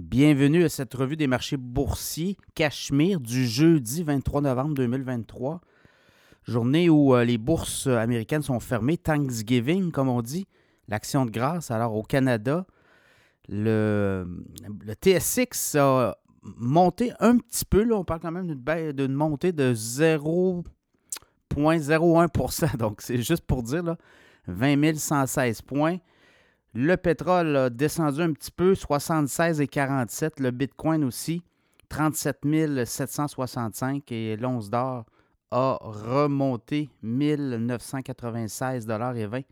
Bienvenue à cette revue des marchés boursiers Cachemire du jeudi 23 novembre 2023. Journée où euh, les bourses américaines sont fermées, Thanksgiving comme on dit, l'action de grâce. Alors au Canada, le, TSX a monté un petit peu, là, on parle quand même d'une montée de 0,01% donc c'est juste pour dire là, 20 116 points. Le pétrole a descendu un petit peu, 76,47. Le Bitcoin aussi, 37 765. Et l'once d'or a remonté 1996,20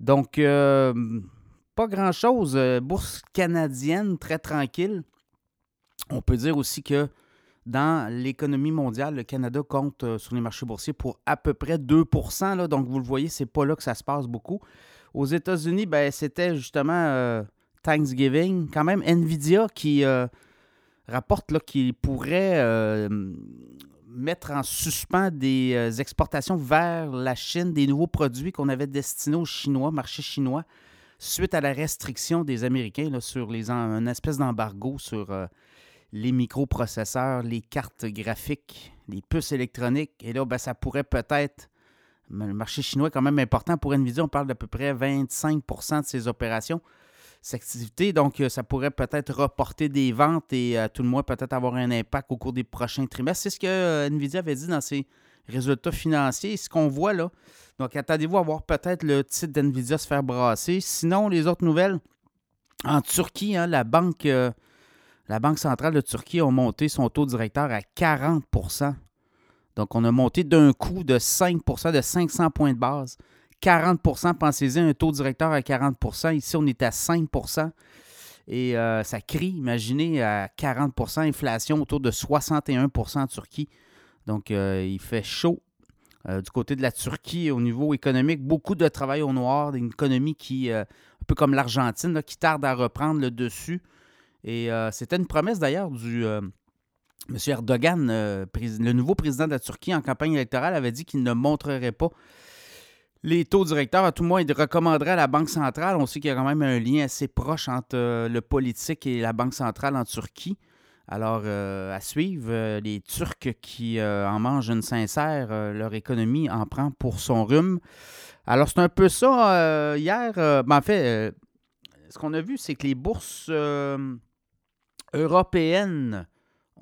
Donc, euh, pas grand-chose. Bourse canadienne, très tranquille. On peut dire aussi que dans l'économie mondiale, le Canada compte euh, sur les marchés boursiers pour à peu près 2 là, Donc, vous le voyez, c'est pas là que ça se passe beaucoup. Aux États-Unis, ben, c'était justement euh, Thanksgiving. Quand même, Nvidia qui euh, rapporte qu'il pourrait euh, mettre en suspens des exportations vers la Chine des nouveaux produits qu'on avait destinés aux Chinois, marché chinois, suite à la restriction des Américains sur les une espèce d'embargo sur les microprocesseurs, les cartes graphiques, les puces électroniques. Et là, ben, ça pourrait peut-être le marché chinois est quand même important. Pour Nvidia, on parle d'à peu près 25% de ses opérations, ses activités. Donc, euh, ça pourrait peut-être reporter des ventes et à tout le moins peut-être avoir un impact au cours des prochains trimestres. C'est ce que euh, Nvidia avait dit dans ses résultats financiers. Ce qu'on voit là. Donc, attendez-vous à voir peut-être le titre d'Nvidia se faire brasser. Sinon, les autres nouvelles, en Turquie, hein, la banque. Euh, la Banque centrale de Turquie a monté son taux directeur à 40 donc, on a monté d'un coup de 5% de 500 points de base. 40% pensez-y, un taux directeur à 40% Ici, on est à 5% et euh, ça crie, imaginez, à 40% inflation autour de 61% en Turquie. Donc, euh, il fait chaud euh, du côté de la Turquie au niveau économique. Beaucoup de travail au noir, une économie qui, un peu comme l'Argentine, qui tarde à reprendre le dessus. Et c'était une promesse d'ailleurs du M. Erdogan, euh, le nouveau président de la Turquie en campagne électorale, avait dit qu'il ne montrerait pas les taux directeurs. À tout le moins, il recommanderait à la Banque centrale. On sait qu'il y a quand même un lien assez proche entre euh, le politique et la Banque centrale en Turquie. Alors, euh, à suivre, les Turcs qui en mangent une sincère, leur économie en prend pour son rhume. Alors, c'est un peu ça. hier, ben, en fait, ce qu'on a vu, c'est que les bourses européennes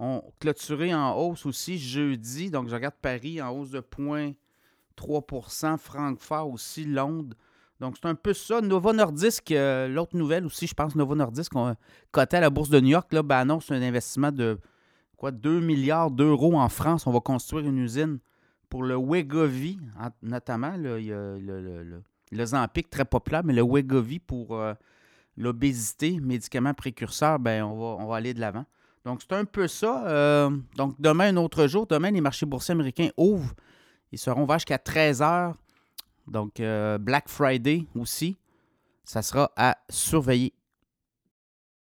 ont clôturé en hausse aussi jeudi. Donc, je regarde Paris en hausse de 0,3% Francfort aussi, Londres. Donc, c'est un peu ça. Novo Nordisk, euh, l'autre nouvelle aussi, je pense, Novo Nordisk, on coté à la bourse de New York, là, ben, annonce un investissement de quoi 2 milliards d'euros en France. On va construire une usine pour le Wegovy, notamment. il le, le, très populaire, mais le Wegovy pour euh, l'obésité, médicament précurseur, ben, on va aller de l'avant. Donc, c'est un peu ça. Euh, donc, demain, un autre jour. Demain, les marchés boursiers américains ouvrent. Ils seront ouverts jusqu'à 13 h. Donc, euh, Black Friday aussi. Ça sera à surveiller.